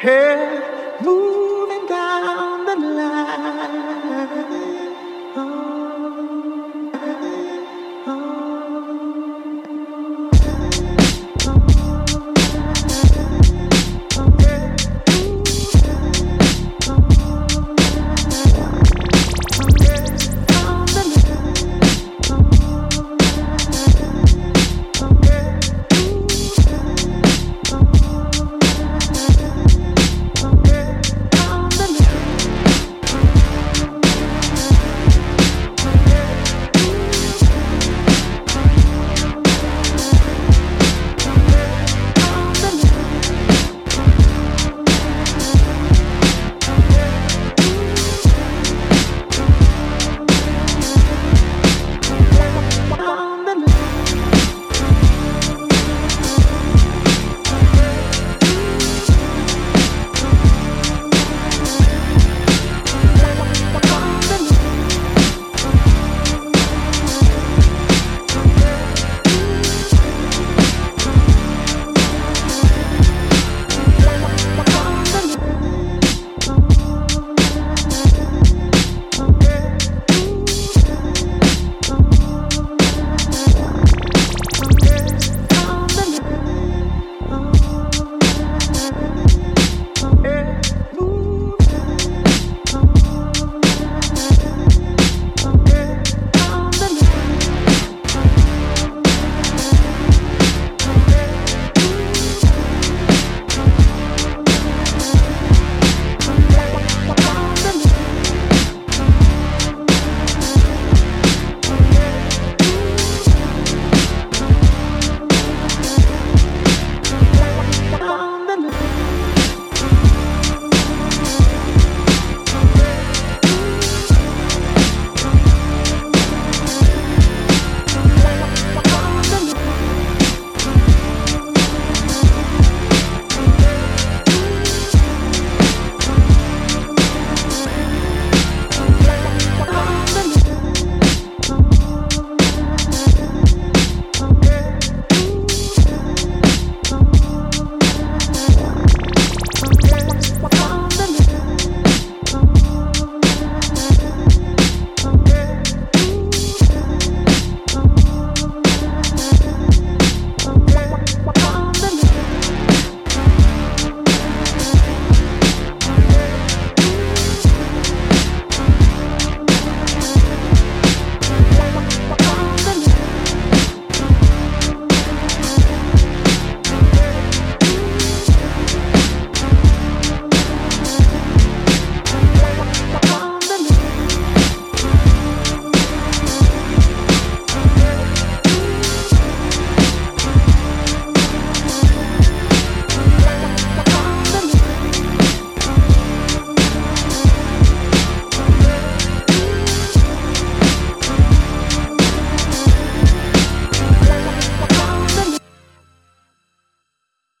head moving down the line. Oh.